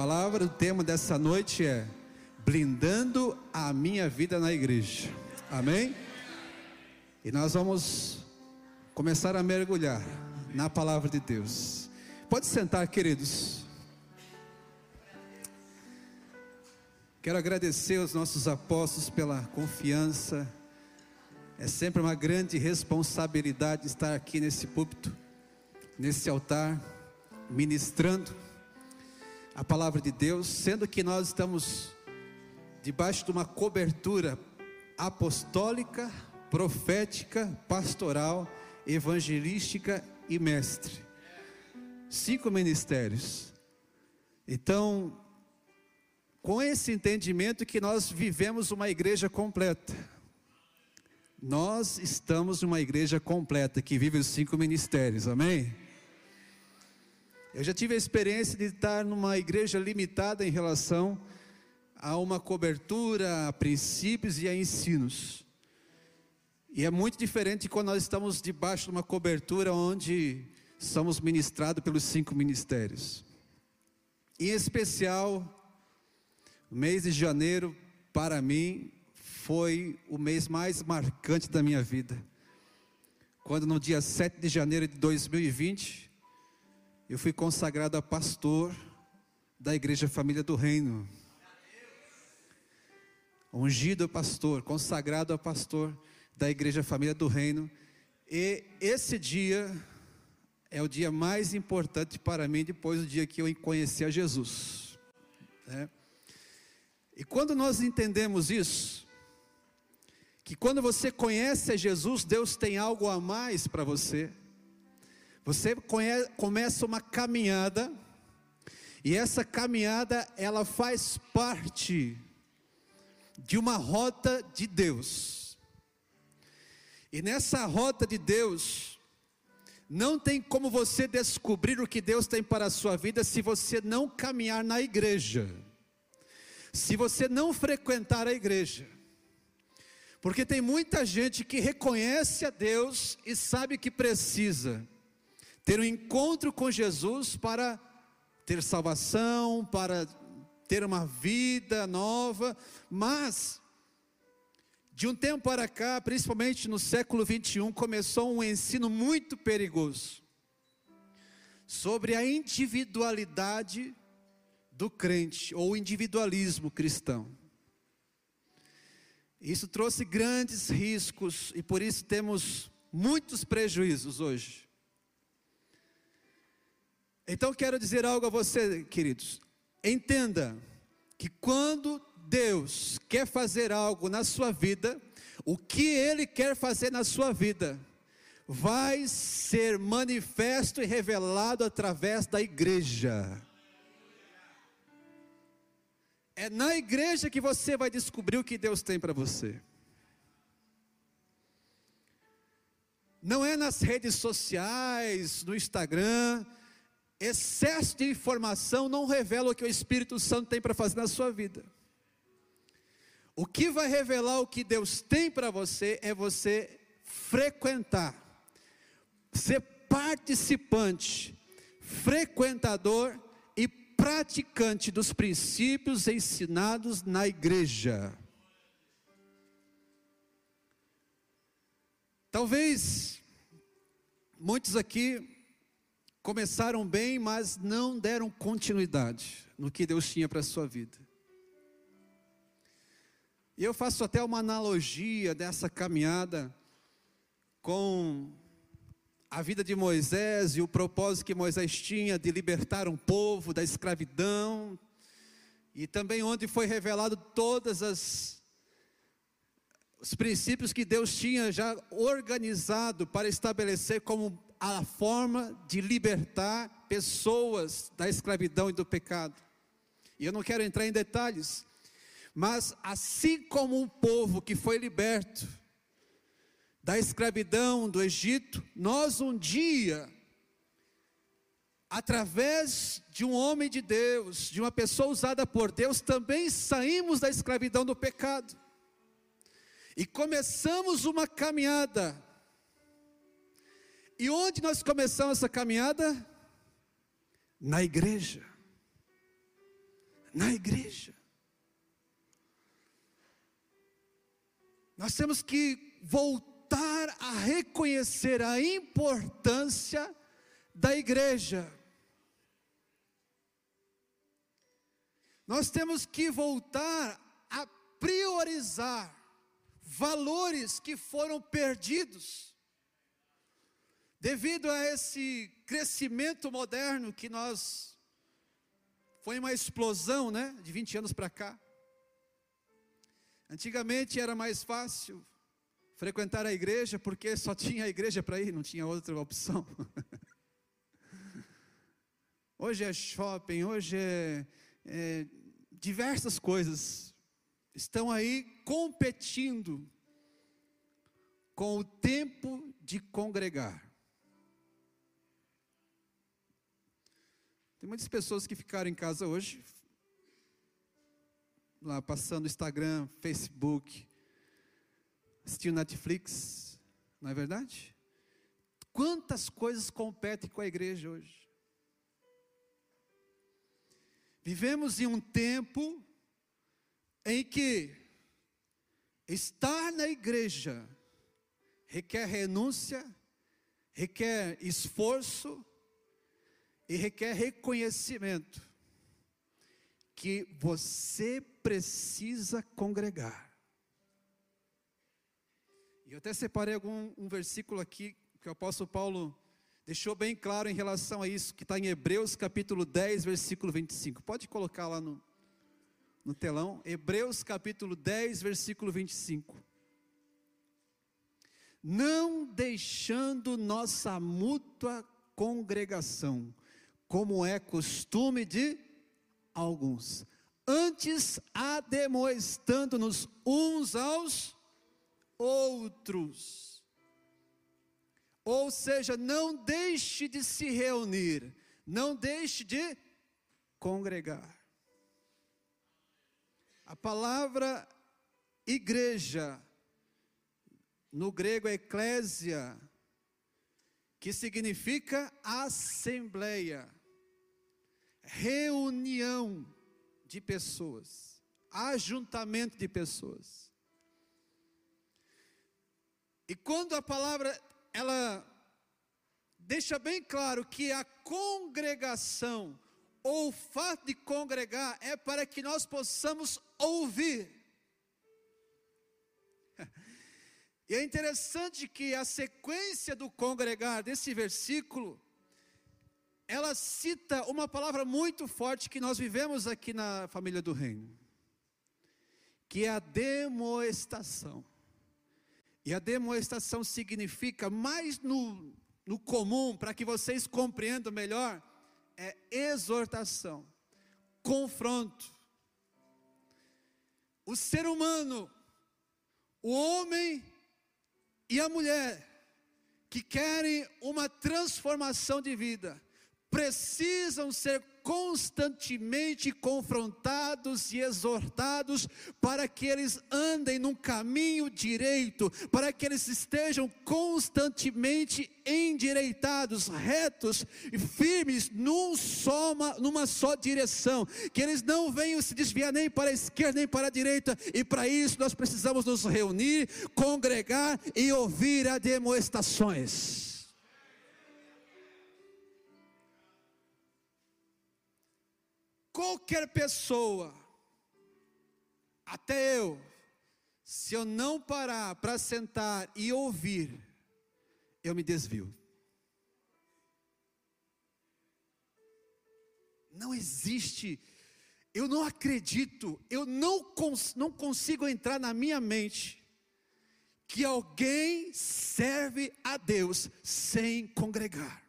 palavra, o tema dessa noite é blindando a minha vida na igreja. Amém? E nós vamos começar a mergulhar na palavra de Deus. Pode sentar, queridos. Quero agradecer aos nossos apóstolos pela confiança. É sempre uma grande responsabilidade estar aqui nesse púlpito, nesse altar, ministrando a palavra de Deus, sendo que nós estamos debaixo de uma cobertura apostólica, profética, pastoral, evangelística e mestre. Cinco ministérios. Então, com esse entendimento que nós vivemos uma igreja completa. Nós estamos numa igreja completa que vive os cinco ministérios, amém? Eu já tive a experiência de estar numa igreja limitada em relação a uma cobertura, a princípios e a ensinos. E é muito diferente quando nós estamos debaixo de uma cobertura onde somos ministrados pelos cinco ministérios. Em especial, o mês de janeiro, para mim, foi o mês mais marcante da minha vida. Quando no dia 7 de janeiro de 2020, eu fui consagrado a pastor da Igreja Família do Reino. Ungido a pastor, consagrado a pastor da Igreja Família do Reino. E esse dia é o dia mais importante para mim depois do dia que eu conheci a Jesus. Né? E quando nós entendemos isso, que quando você conhece a Jesus, Deus tem algo a mais para você. Você começa uma caminhada, e essa caminhada ela faz parte de uma rota de Deus. E nessa rota de Deus, não tem como você descobrir o que Deus tem para a sua vida se você não caminhar na igreja, se você não frequentar a igreja. Porque tem muita gente que reconhece a Deus e sabe que precisa ter um encontro com Jesus para ter salvação, para ter uma vida nova, mas de um tempo para cá, principalmente no século 21, começou um ensino muito perigoso sobre a individualidade do crente ou individualismo cristão. Isso trouxe grandes riscos e por isso temos muitos prejuízos hoje. Então quero dizer algo a você, queridos. Entenda que quando Deus quer fazer algo na sua vida, o que Ele quer fazer na sua vida, vai ser manifesto e revelado através da igreja. É na igreja que você vai descobrir o que Deus tem para você. Não é nas redes sociais, no Instagram, Excesso de informação não revela o que o Espírito Santo tem para fazer na sua vida. O que vai revelar o que Deus tem para você é você frequentar, ser participante, frequentador e praticante dos princípios ensinados na igreja. Talvez muitos aqui começaram bem, mas não deram continuidade no que Deus tinha para a sua vida. E eu faço até uma analogia dessa caminhada com a vida de Moisés e o propósito que Moisés tinha de libertar um povo da escravidão, e também onde foi revelado todas as os princípios que Deus tinha já organizado para estabelecer como a forma de libertar pessoas da escravidão e do pecado. E eu não quero entrar em detalhes, mas assim como um povo que foi liberto da escravidão do Egito, nós um dia, através de um homem de Deus, de uma pessoa usada por Deus, também saímos da escravidão do pecado e começamos uma caminhada e onde nós começamos essa caminhada? Na igreja. na igreja. Nós temos que voltar a reconhecer a importância da igreja. Nós temos que voltar a priorizar valores que foram perdidos devido a esse crescimento moderno que nós foi uma explosão, né, de 20 anos para cá. Antigamente era mais fácil frequentar a igreja porque só tinha a igreja para ir, não tinha outra opção. hoje é shopping, hoje é, é diversas coisas estão aí competindo com o tempo de congregar. Tem muitas pessoas que ficaram em casa hoje, lá passando Instagram, Facebook, assistindo Netflix, não é verdade? Quantas coisas competem com a igreja hoje? Vivemos em um tempo em que estar na igreja requer renúncia, requer esforço e requer reconhecimento que você precisa congregar. E eu até separei algum um versículo aqui que o apóstolo Paulo deixou bem claro em relação a isso, que está em Hebreus capítulo 10, versículo 25. Pode colocar lá no, no telão, Hebreus capítulo 10, versículo 25. Não deixando nossa mútua congregação, como é costume de alguns, antes ademoestando-nos uns aos outros. Ou seja, não deixe de se reunir, não deixe de congregar. A palavra igreja, no grego é eclésia, que significa assembleia, reunião de pessoas, ajuntamento de pessoas. E quando a palavra ela deixa bem claro que a congregação ou o fato de congregar é para que nós possamos ouvir. E é interessante que a sequência do congregar desse versículo, ela cita uma palavra muito forte que nós vivemos aqui na família do reino, que é a demoestação. E a demoestação significa, mais no, no comum, para que vocês compreendam melhor, é exortação, confronto. O ser humano, o homem e a mulher, que querem uma transformação de vida, precisam ser constantemente confrontados e exortados para que eles andem num caminho direito, para que eles estejam constantemente endireitados, retos e firmes num só, numa só direção, que eles não venham se desviar nem para a esquerda nem para a direita, e para isso nós precisamos nos reunir, congregar e ouvir a demonstrações. Qualquer pessoa, até eu, se eu não parar para sentar e ouvir, eu me desvio. Não existe, eu não acredito, eu não, cons, não consigo entrar na minha mente que alguém serve a Deus sem congregar.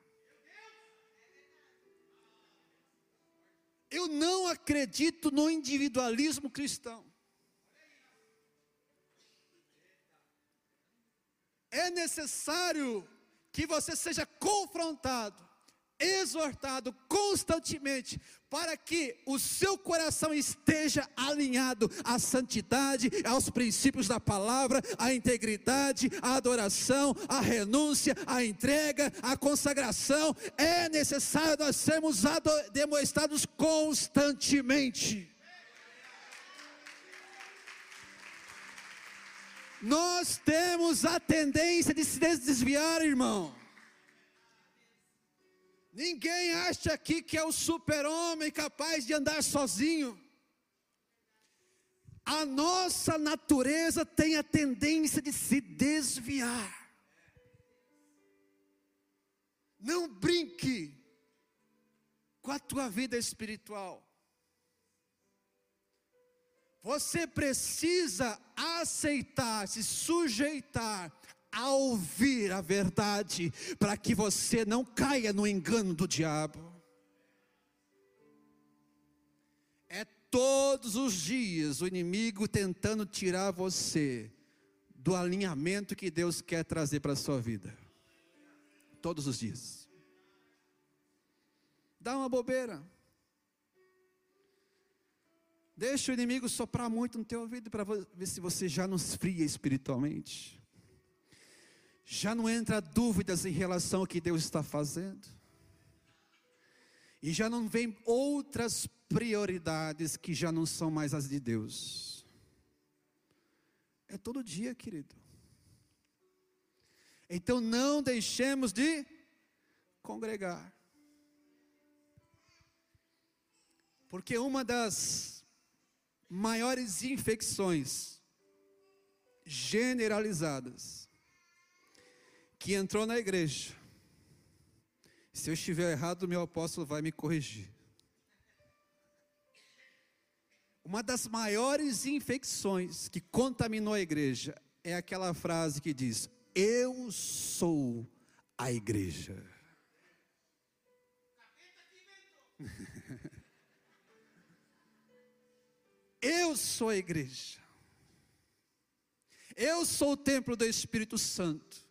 Eu não acredito no individualismo cristão. É necessário que você seja confrontado exortado constantemente para que o seu coração esteja alinhado à santidade, aos princípios da palavra, à integridade, à adoração, à renúncia, à entrega, à consagração. É necessário nós sermos demonstrados constantemente. Nós temos a tendência de se desviar, irmão. Ninguém acha aqui que é o super-homem capaz de andar sozinho. A nossa natureza tem a tendência de se desviar. Não brinque com a tua vida espiritual. Você precisa aceitar, se sujeitar a ouvir a verdade, para que você não caia no engano do diabo. É todos os dias o inimigo tentando tirar você do alinhamento que Deus quer trazer para a sua vida. Todos os dias. Dá uma bobeira. Deixa o inimigo soprar muito no teu ouvido para ver se você já não esfria espiritualmente já não entra dúvidas em relação ao que Deus está fazendo. E já não vem outras prioridades que já não são mais as de Deus. É todo dia, querido. Então não deixemos de congregar. Porque uma das maiores infecções generalizadas que entrou na igreja. Se eu estiver errado, meu apóstolo vai me corrigir. Uma das maiores infecções que contaminou a igreja é aquela frase que diz: Eu sou a igreja. Eu sou a igreja. Eu sou o templo do Espírito Santo.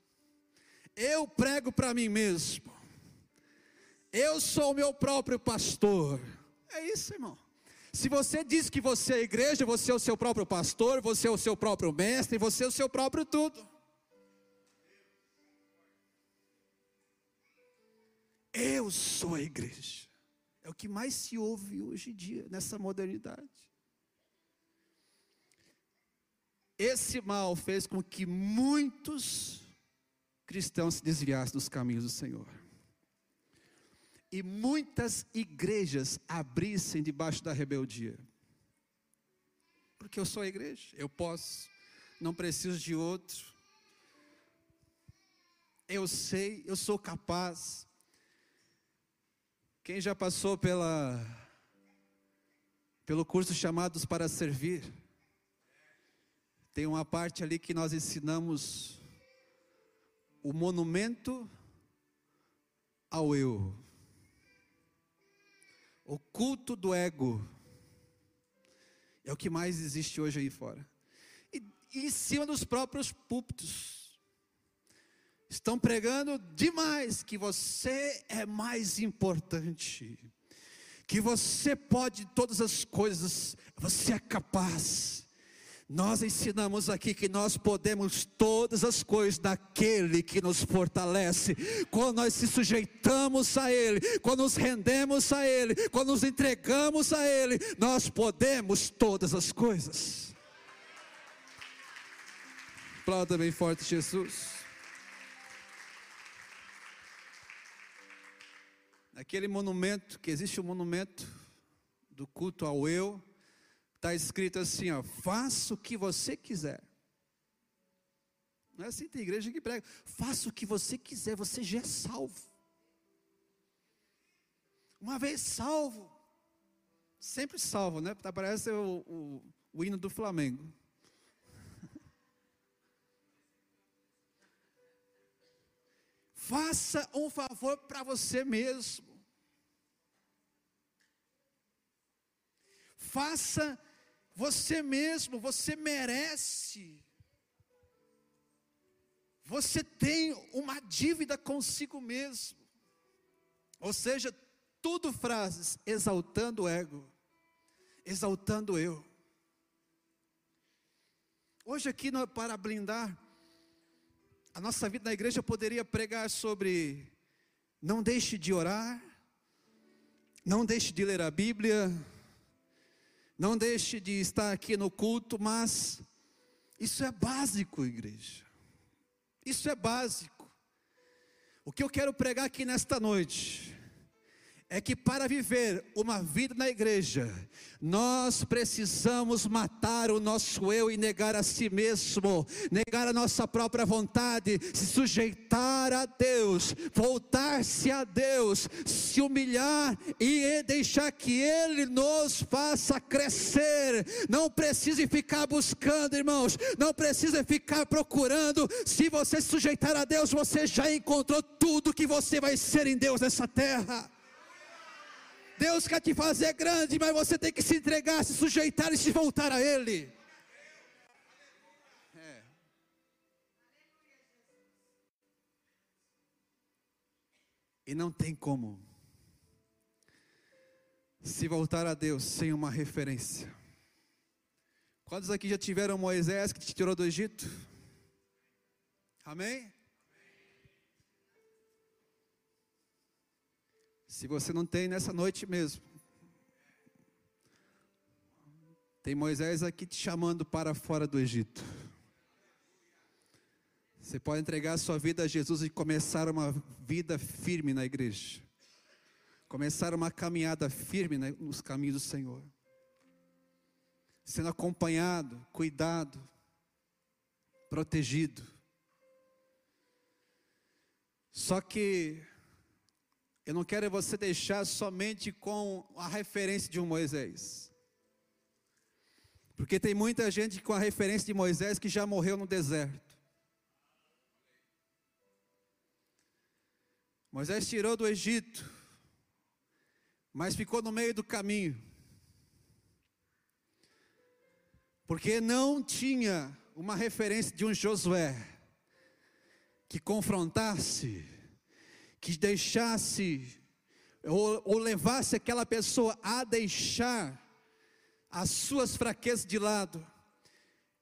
Eu prego para mim mesmo. Eu sou o meu próprio pastor. É isso, irmão. Se você diz que você é igreja, você é o seu próprio pastor, você é o seu próprio mestre, você é o seu próprio tudo. Eu sou a igreja. É o que mais se ouve hoje em dia, nessa modernidade. Esse mal fez com que muitos cristãos se desviassem dos caminhos do Senhor. E muitas igrejas abrissem debaixo da rebeldia. Porque eu sou a igreja, eu posso, não preciso de outro. Eu sei, eu sou capaz. Quem já passou pela pelo curso chamados para servir? Tem uma parte ali que nós ensinamos o monumento ao eu, o culto do ego, é o que mais existe hoje aí fora. E, e em cima dos próprios púlpitos, estão pregando demais que você é mais importante, que você pode todas as coisas, você é capaz. Nós ensinamos aqui que nós podemos todas as coisas daquele que nos fortalece. Quando nós se sujeitamos a Ele, quando nos rendemos a Ele, quando nos entregamos a Ele, nós podemos todas as coisas. Aplauda bem forte Jesus. Naquele monumento, que existe um monumento do culto ao eu, Está escrito assim, ó, faça o que você quiser. Não é assim, tem igreja que prega, faça o que você quiser, você já é salvo. Uma vez salvo, sempre salvo, né? Parece o, o, o hino do Flamengo. Faça um favor para você mesmo. Faça você mesmo, você merece. Você tem uma dívida consigo mesmo. Ou seja, tudo frases exaltando o ego, exaltando eu. Hoje aqui para blindar a nossa vida na igreja eu poderia pregar sobre não deixe de orar, não deixe de ler a Bíblia, não deixe de estar aqui no culto, mas Isso é básico, igreja. Isso é básico. O que eu quero pregar aqui nesta noite é que para viver uma vida na igreja, nós precisamos matar o nosso eu e negar a si mesmo, negar a nossa própria vontade, se sujeitar a Deus, voltar-se a Deus, se humilhar e deixar que Ele nos faça crescer. Não precise ficar buscando, irmãos, não precisa ficar procurando. Se você se sujeitar a Deus, você já encontrou tudo que você vai ser em Deus nessa terra. Deus quer te fazer grande, mas você tem que se entregar, se sujeitar e se voltar a Ele. É. E não tem como se voltar a Deus sem uma referência. Quantos aqui já tiveram Moisés que te tirou do Egito? Amém? Se você não tem nessa noite mesmo, tem Moisés aqui te chamando para fora do Egito. Você pode entregar a sua vida a Jesus e começar uma vida firme na igreja. Começar uma caminhada firme nos caminhos do Senhor. Sendo acompanhado, cuidado, protegido. Só que eu não quero você deixar somente com a referência de um Moisés. Porque tem muita gente com a referência de Moisés que já morreu no deserto. Moisés tirou do Egito, mas ficou no meio do caminho. Porque não tinha uma referência de um Josué que confrontasse que deixasse ou, ou levasse aquela pessoa a deixar as suas fraquezas de lado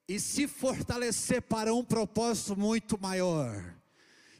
e se fortalecer para um propósito muito maior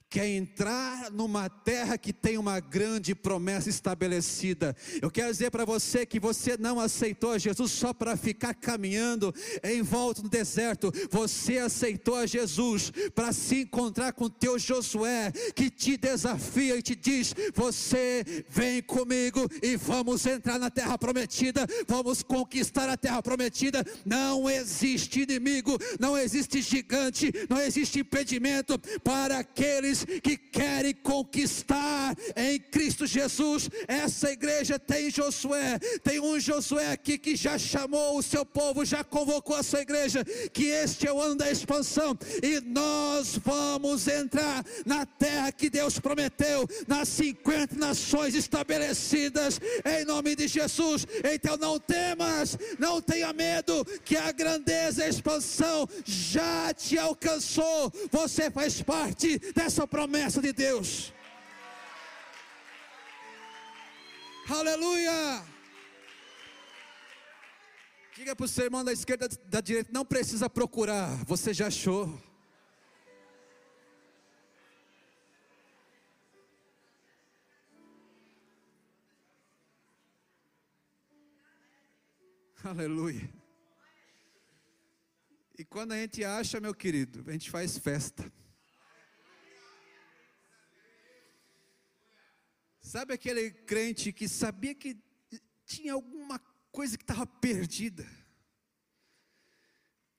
quer entrar numa terra que tem uma grande promessa estabelecida. Eu quero dizer para você que você não aceitou Jesus só para ficar caminhando em volta no deserto. Você aceitou a Jesus para se encontrar com teu Josué, que te desafia e te diz: Você vem comigo e vamos entrar na terra prometida, vamos conquistar a terra prometida. Não existe inimigo, não existe gigante, não existe impedimento para aqueles que querem conquistar em Cristo Jesus. Essa igreja tem Josué, tem um Josué aqui que já chamou o seu povo, já convocou a sua igreja, que este é o ano da expansão e nós vamos entrar na terra que Deus prometeu, nas 50 nações estabelecidas em nome de Jesus. Então não temas, não tenha medo, que a grandeza e a expansão já te alcançou. Você faz parte dessa promessa de Deus. Aleluia! Diga para o seu irmão da esquerda, da direita, não precisa procurar, você já achou. Aleluia. E quando a gente acha, meu querido, a gente faz festa. Sabe aquele crente que sabia que tinha alguma coisa que estava perdida?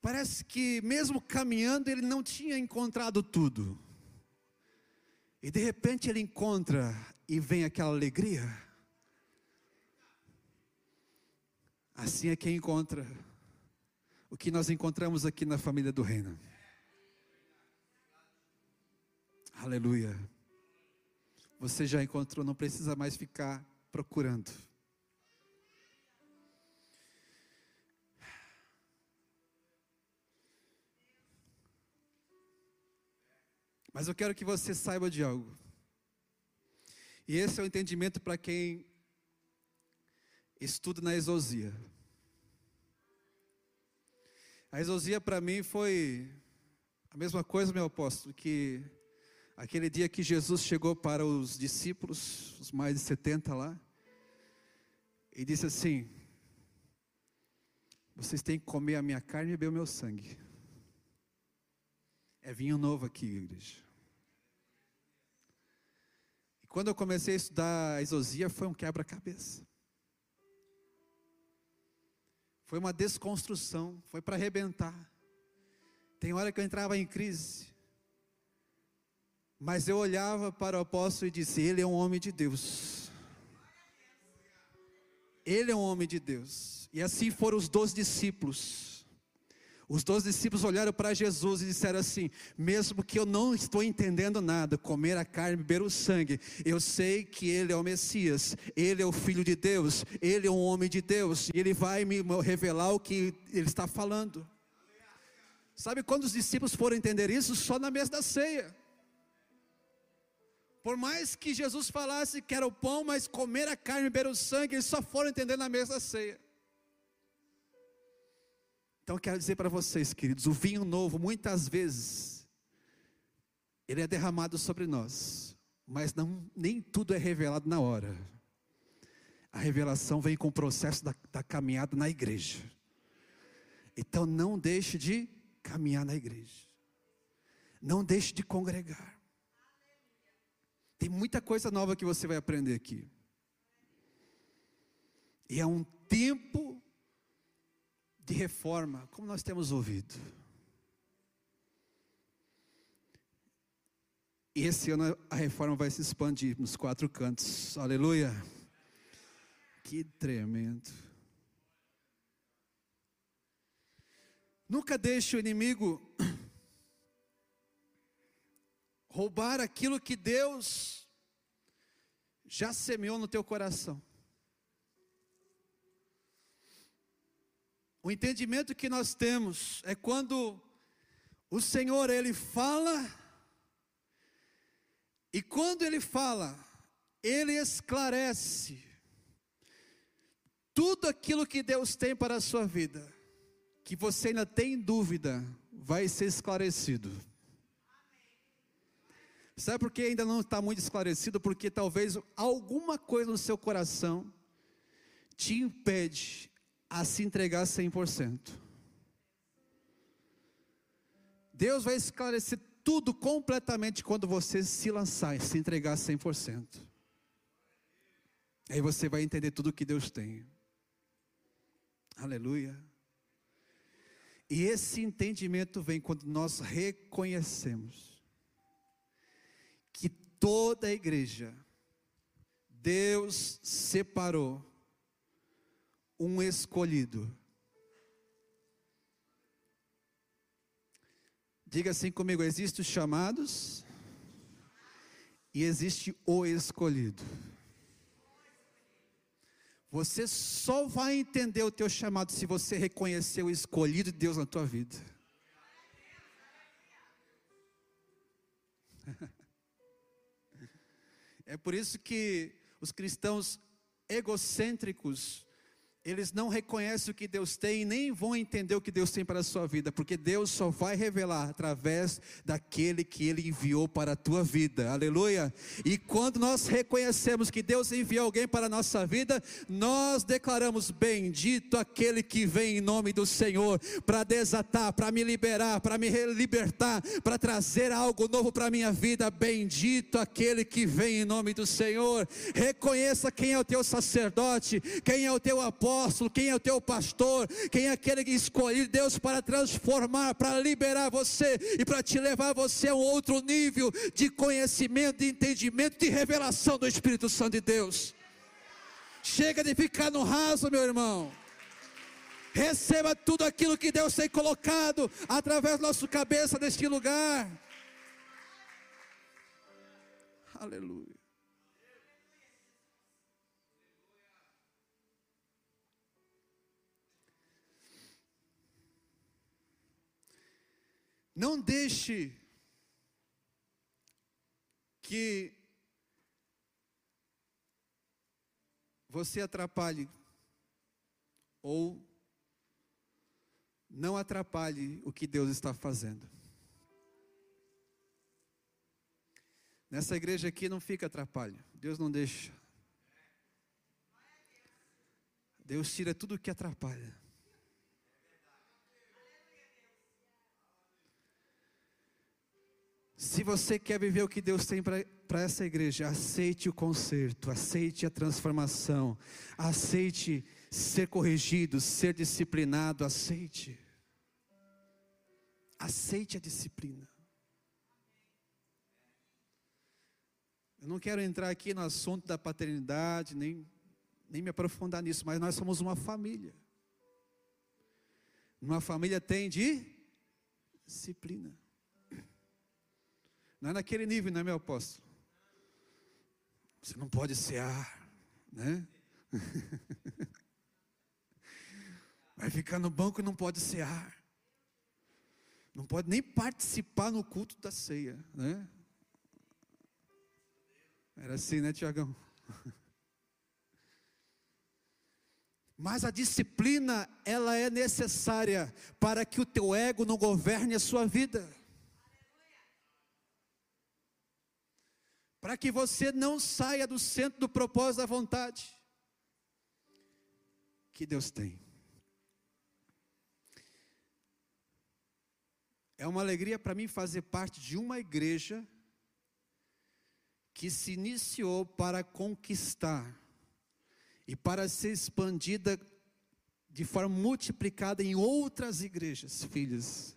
Parece que mesmo caminhando ele não tinha encontrado tudo. E de repente ele encontra e vem aquela alegria. Assim é quem encontra o que nós encontramos aqui na família do reino. Aleluia você já encontrou, não precisa mais ficar procurando. Mas eu quero que você saiba de algo. E esse é o entendimento para quem estuda na exosia. A exosia para mim foi a mesma coisa, meu apóstolo, que Aquele dia que Jesus chegou para os discípulos, os mais de 70 lá, e disse assim: Vocês têm que comer a minha carne e beber o meu sangue. É vinho novo aqui, igreja. E quando eu comecei a estudar a exosia, foi um quebra-cabeça. Foi uma desconstrução, foi para arrebentar. Tem hora que eu entrava em crise. Mas eu olhava para o apóstolo e disse: Ele é um homem de Deus. Ele é um homem de Deus. E assim foram os doze discípulos. Os doze discípulos olharam para Jesus e disseram assim: Mesmo que eu não estou entendendo nada, comer a carne, beber o sangue, eu sei que Ele é o Messias, Ele é o Filho de Deus, Ele é um homem de Deus, e Ele vai me revelar o que Ele está falando. Sabe quando os discípulos foram entender isso? Só na mesa da ceia. Por mais que Jesus falasse que era o pão, mas comer a carne e beber o sangue, eles só foram entender na mesa da ceia. Então quero dizer para vocês, queridos, o vinho novo, muitas vezes, ele é derramado sobre nós, mas não, nem tudo é revelado na hora. A revelação vem com o processo da, da caminhada na igreja. Então não deixe de caminhar na igreja. Não deixe de congregar. Tem muita coisa nova que você vai aprender aqui. E é um tempo de reforma, como nós temos ouvido. E esse ano a reforma vai se expandir nos quatro cantos. Aleluia. Que tremendo. Nunca deixe o inimigo roubar aquilo que Deus já semeou no teu coração. O entendimento que nós temos é quando o Senhor ele fala e quando ele fala, ele esclarece tudo aquilo que Deus tem para a sua vida que você ainda tem dúvida, vai ser esclarecido. Sabe por que ainda não está muito esclarecido? Porque talvez alguma coisa no seu coração te impede a se entregar 100%. Deus vai esclarecer tudo completamente quando você se lançar e se entregar 100%. Aí você vai entender tudo que Deus tem. Aleluia. E esse entendimento vem quando nós reconhecemos que toda a igreja, Deus separou um escolhido. Diga assim comigo: existem os chamados e existe o escolhido. Você só vai entender o teu chamado se você reconhecer o escolhido de Deus na tua vida. É por isso que os cristãos egocêntricos eles não reconhecem o que Deus tem nem vão entender o que Deus tem para a sua vida, porque Deus só vai revelar através daquele que Ele enviou para a tua vida, aleluia. E quando nós reconhecemos que Deus enviou alguém para a nossa vida, nós declaramos: Bendito aquele que vem em nome do Senhor, para desatar, para me liberar, para me libertar, para trazer algo novo para a minha vida. Bendito aquele que vem em nome do Senhor. Reconheça quem é o teu sacerdote, quem é o teu apóstolo apóstolo, quem é o teu pastor, quem é aquele que escolhe Deus para transformar, para liberar você e para te levar você a um outro nível de conhecimento, de entendimento, de revelação do Espírito Santo de Deus. Chega de ficar no raso, meu irmão. Receba tudo aquilo que Deus tem colocado através da nossa cabeça neste lugar. Aleluia. Não deixe que você atrapalhe ou não atrapalhe o que Deus está fazendo. Nessa igreja aqui não fica atrapalho, Deus não deixa. Deus tira tudo o que atrapalha. Se você quer viver o que Deus tem para essa igreja, aceite o conserto, aceite a transformação, aceite ser corrigido, ser disciplinado, aceite. Aceite a disciplina. Eu não quero entrar aqui no assunto da paternidade, nem, nem me aprofundar nisso, mas nós somos uma família. Uma família tem de disciplina. Não é naquele nível, não é meu apóstolo? Você não pode cear, né? Vai ficar no banco e não pode cear. Não pode nem participar no culto da ceia, né? Era assim, né, Tiagão? Mas a disciplina, ela é necessária para que o teu ego não governe a sua vida. Para que você não saia do centro do propósito da vontade que Deus tem. É uma alegria para mim fazer parte de uma igreja que se iniciou para conquistar e para ser expandida de forma multiplicada em outras igrejas, filhos.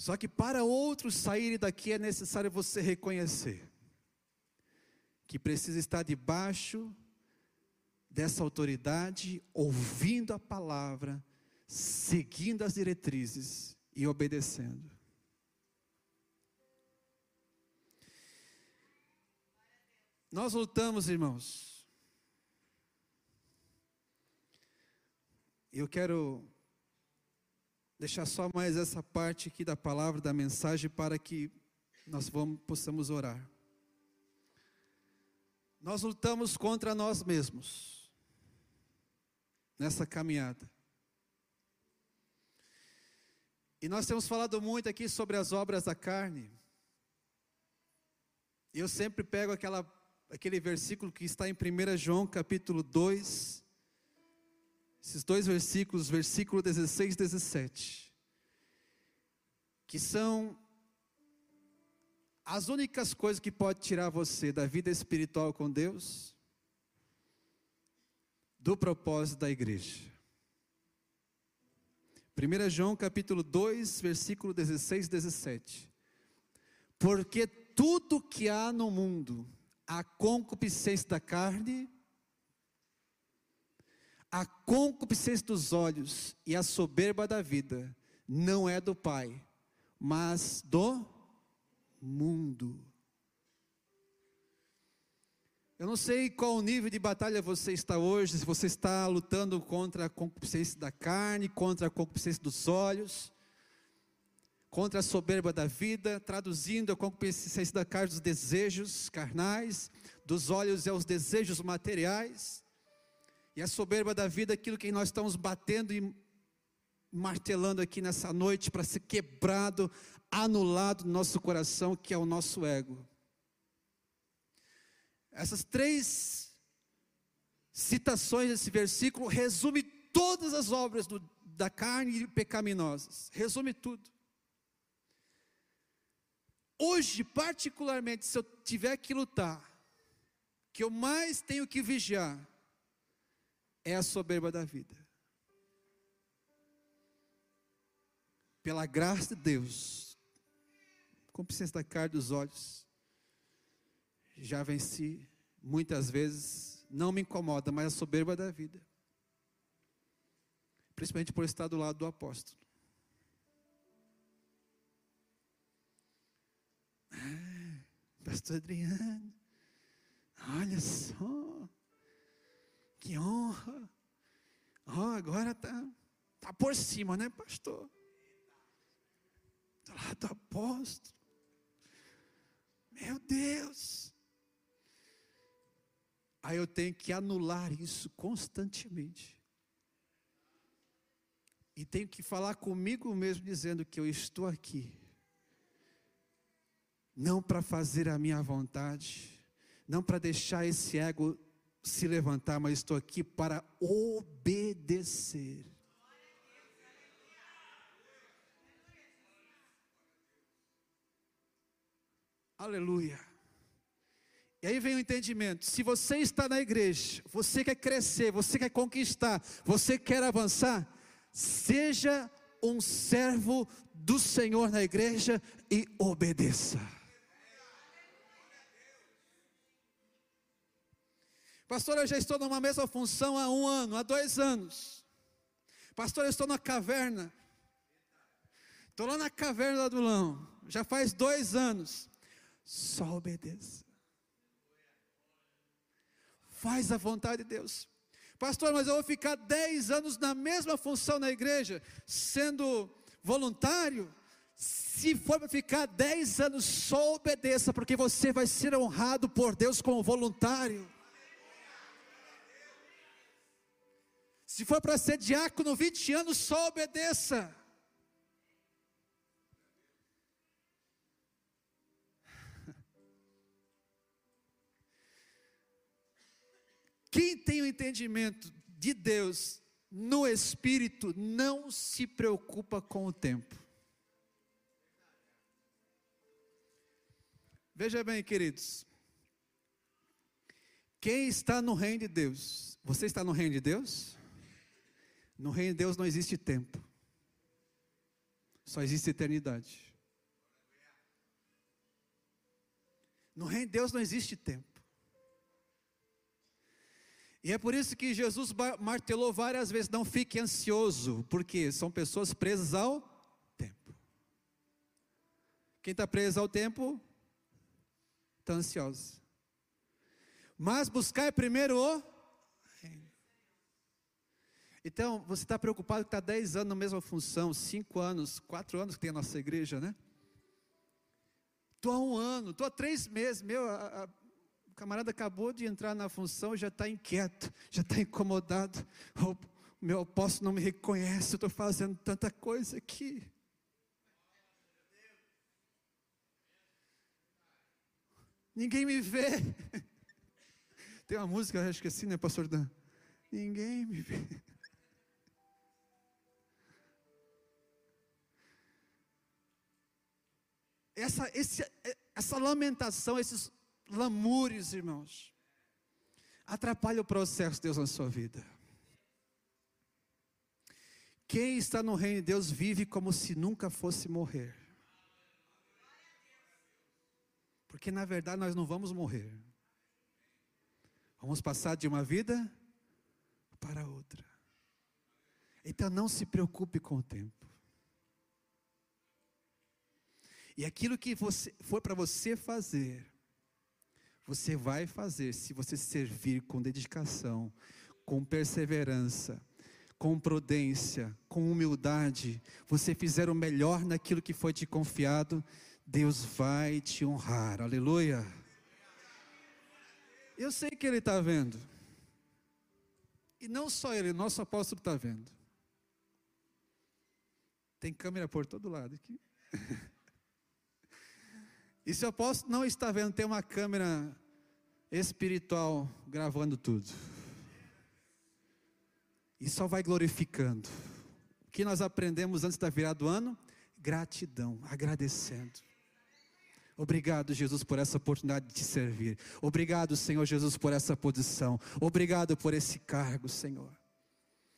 Só que para outros saírem daqui é necessário você reconhecer que precisa estar debaixo dessa autoridade, ouvindo a palavra, seguindo as diretrizes e obedecendo. Nós lutamos, irmãos. Eu quero deixar só mais essa parte aqui da palavra, da mensagem, para que nós vamos, possamos orar. Nós lutamos contra nós mesmos nessa caminhada. E nós temos falado muito aqui sobre as obras da carne. Eu sempre pego aquela aquele versículo que está em 1 João capítulo 2, esses dois versículos, versículo 16 e 17, que são as únicas coisas que pode tirar você da vida espiritual com Deus, do propósito da igreja. 1 João capítulo 2, versículo 16 e 17. Porque tudo que há no mundo, a concupiscência da carne, a concupiscência dos olhos e a soberba da vida não é do Pai, mas do mundo. Eu não sei qual nível de batalha você está hoje, se você está lutando contra a concupiscência da carne, contra a concupiscência dos olhos, contra a soberba da vida, traduzindo a concupiscência da carne dos desejos carnais, dos olhos e aos desejos materiais, e a soberba da vida, aquilo que nós estamos batendo e martelando aqui nessa noite para ser quebrado, anulado no nosso coração, que é o nosso ego. Essas três citações desse versículo resume todas as obras do, da carne pecaminosas, resume tudo. Hoje, particularmente, se eu tiver que lutar, que eu mais tenho que vigiar, é a soberba da vida. Pela graça de Deus, com presença da carne dos olhos, já venci muitas vezes, não me incomoda, mas a soberba da vida. Principalmente por estar do lado do apóstolo. Ah, pastor Adriano, olha só, que honra. Oh, agora está tá por cima, né, pastor? Do lado do apóstolo. Meu Deus. Aí eu tenho que anular isso constantemente. E tenho que falar comigo mesmo, dizendo que eu estou aqui não para fazer a minha vontade, não para deixar esse ego se levantar, mas estou aqui para obedecer. Aleluia. E aí vem o entendimento. Se você está na igreja, você quer crescer, você quer conquistar, você quer avançar, seja um servo do Senhor na igreja e obedeça. Pastor, eu já estou numa mesma função há um ano, há dois anos. Pastor, eu estou na caverna. Estou lá na caverna do Lão, já faz dois anos. Só obedeça. Faz a vontade de Deus. Pastor, mas eu vou ficar dez anos na mesma função na igreja, sendo voluntário. Se for para ficar dez anos, só obedeça, porque você vai ser honrado por Deus como voluntário. Se for para ser diácono 20 anos, só obedeça. Quem tem o entendimento de Deus no Espírito não se preocupa com o tempo. Veja bem, queridos. Quem está no reino de Deus? Você está no reino de Deus? No reino de Deus não existe tempo, só existe eternidade. No reino de Deus não existe tempo. E é por isso que Jesus martelou várias vezes: não fique ansioso, porque são pessoas presas ao tempo. Quem está preso ao tempo, está ansioso. Mas buscar primeiro o. Então, você está preocupado que está 10 anos na mesma função, 5 anos, 4 anos que tem a nossa igreja, né? Estou há um ano, estou há três meses, meu, a, a camarada acabou de entrar na função, já está inquieto, já está incomodado. O meu apóstolo não me reconhece, estou fazendo tanta coisa aqui. Ninguém me vê. Tem uma música, acho que é assim, né, pastor Dan? Ninguém me vê. Essa, esse, essa lamentação, esses lamúrios, irmãos, atrapalha o processo de Deus na sua vida. Quem está no reino de Deus vive como se nunca fosse morrer. Porque na verdade nós não vamos morrer. Vamos passar de uma vida para outra. Então não se preocupe com o tempo. E aquilo que você, for para você fazer, você vai fazer se você servir com dedicação, com perseverança, com prudência, com humildade, você fizer o melhor naquilo que foi te confiado, Deus vai te honrar, aleluia. Eu sei que Ele está vendo, e não só Ele, nosso apóstolo está vendo. Tem câmera por todo lado aqui. E se o apóstolo não está vendo, tem uma câmera espiritual gravando tudo. E só vai glorificando. O que nós aprendemos antes da virada do ano? Gratidão, agradecendo. Obrigado, Jesus, por essa oportunidade de te servir. Obrigado, Senhor Jesus, por essa posição. Obrigado por esse cargo, Senhor.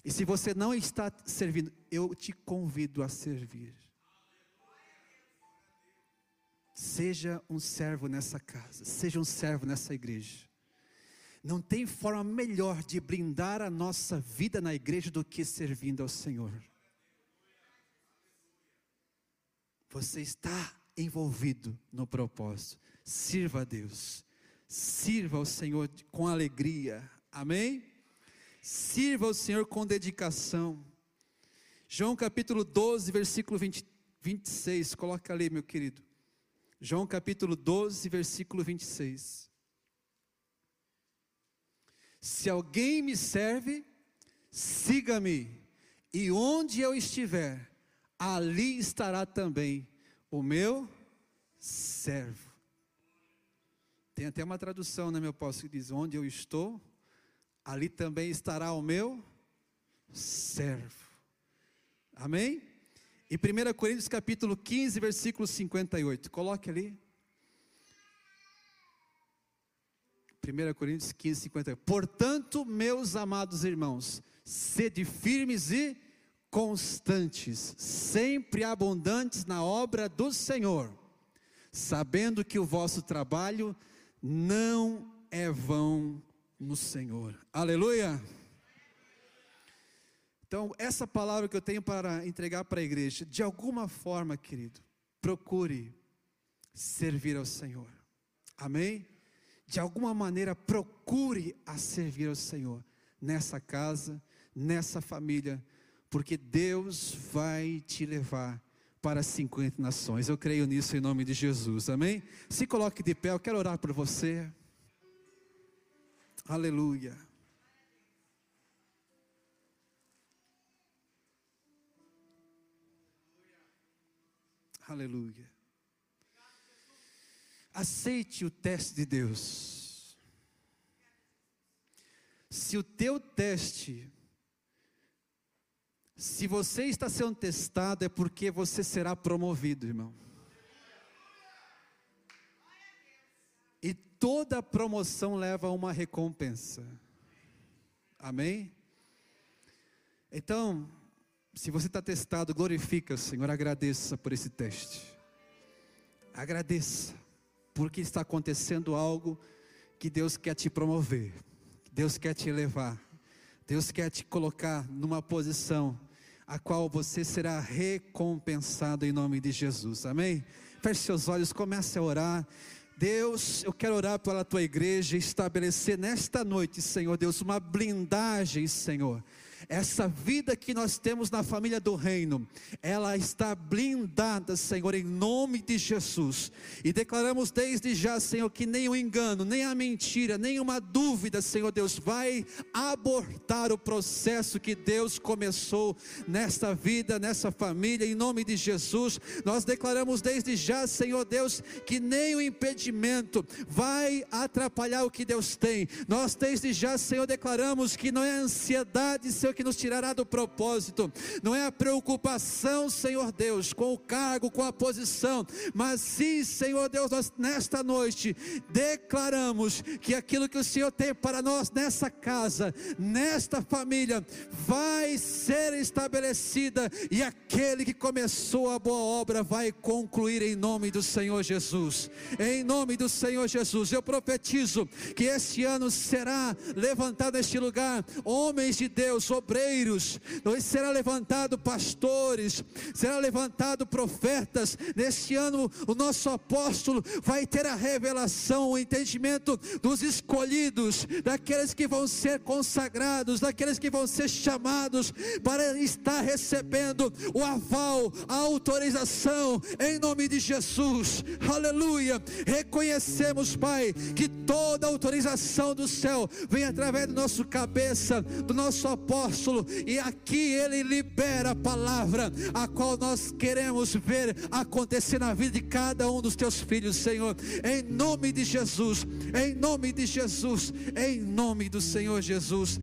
E se você não está servindo, eu te convido a servir. Seja um servo nessa casa, seja um servo nessa igreja. Não tem forma melhor de brindar a nossa vida na igreja do que servindo ao Senhor. Você está envolvido no propósito. Sirva a Deus. Sirva ao Senhor com alegria. Amém? Sirva ao Senhor com dedicação. João capítulo 12, versículo 20, 26. Coloca ali, meu querido. João capítulo 12, versículo 26. Se alguém me serve, siga-me, e onde eu estiver, ali estará também o meu servo. Tem até uma tradução, né, meu posso que diz: Onde eu estou, ali também estará o meu servo. Amém? E 1 Coríntios capítulo 15, versículo 58. Coloque ali. 1 Coríntios 15, 50. Portanto, meus amados irmãos, sede firmes e constantes, sempre abundantes na obra do Senhor, sabendo que o vosso trabalho não é vão no Senhor. Aleluia! Então, essa palavra que eu tenho para entregar para a igreja, de alguma forma, querido, procure servir ao Senhor. Amém? De alguma maneira, procure a servir ao Senhor nessa casa, nessa família, porque Deus vai te levar para 50 nações. Eu creio nisso em nome de Jesus. Amém? Se coloque de pé, eu quero orar por você. Aleluia. Aleluia. Aceite o teste de Deus. Se o teu teste, se você está sendo testado, é porque você será promovido, irmão. E toda promoção leva a uma recompensa. Amém? Então, se você está testado, glorifica Senhor, agradeça por esse teste. Agradeça, porque está acontecendo algo que Deus quer te promover, Deus quer te elevar, Deus quer te colocar numa posição a qual você será recompensado em nome de Jesus. Amém? Feche seus olhos, comece a orar. Deus, eu quero orar pela tua igreja e estabelecer nesta noite, Senhor Deus, uma blindagem, Senhor essa vida que nós temos na família do reino, ela está blindada, Senhor, em nome de Jesus. E declaramos desde já, Senhor, que nem o engano, nem a mentira, nem uma dúvida, Senhor Deus, vai abortar o processo que Deus começou nesta vida, nessa família, em nome de Jesus. Nós declaramos desde já, Senhor Deus, que nem o impedimento vai atrapalhar o que Deus tem. Nós desde já, Senhor, declaramos que não é ansiedade, Senhor Senhor, que nos tirará do propósito, não é a preocupação, Senhor Deus, com o cargo, com a posição, mas sim, Senhor Deus, nós nesta noite declaramos que aquilo que o Senhor tem para nós nessa casa, nesta família, vai ser estabelecida e aquele que começou a boa obra vai concluir em nome do Senhor Jesus. Em nome do Senhor Jesus, eu profetizo que este ano será levantado neste lugar homens de Deus, obreiros, será levantado pastores, será levantado profetas. Neste ano, o nosso apóstolo vai ter a revelação, o entendimento dos escolhidos, daqueles que vão ser consagrados, daqueles que vão ser chamados para estar recebendo o aval, a autorização, em nome de Jesus. Aleluia. Reconhecemos, Pai, que toda autorização do céu vem através do nosso cabeça, do nosso apóstolo apóstolo, e aqui ele libera a palavra, a qual nós queremos ver acontecer na vida de cada um dos teus filhos, Senhor, em nome de Jesus, em nome de Jesus, em nome do Senhor Jesus.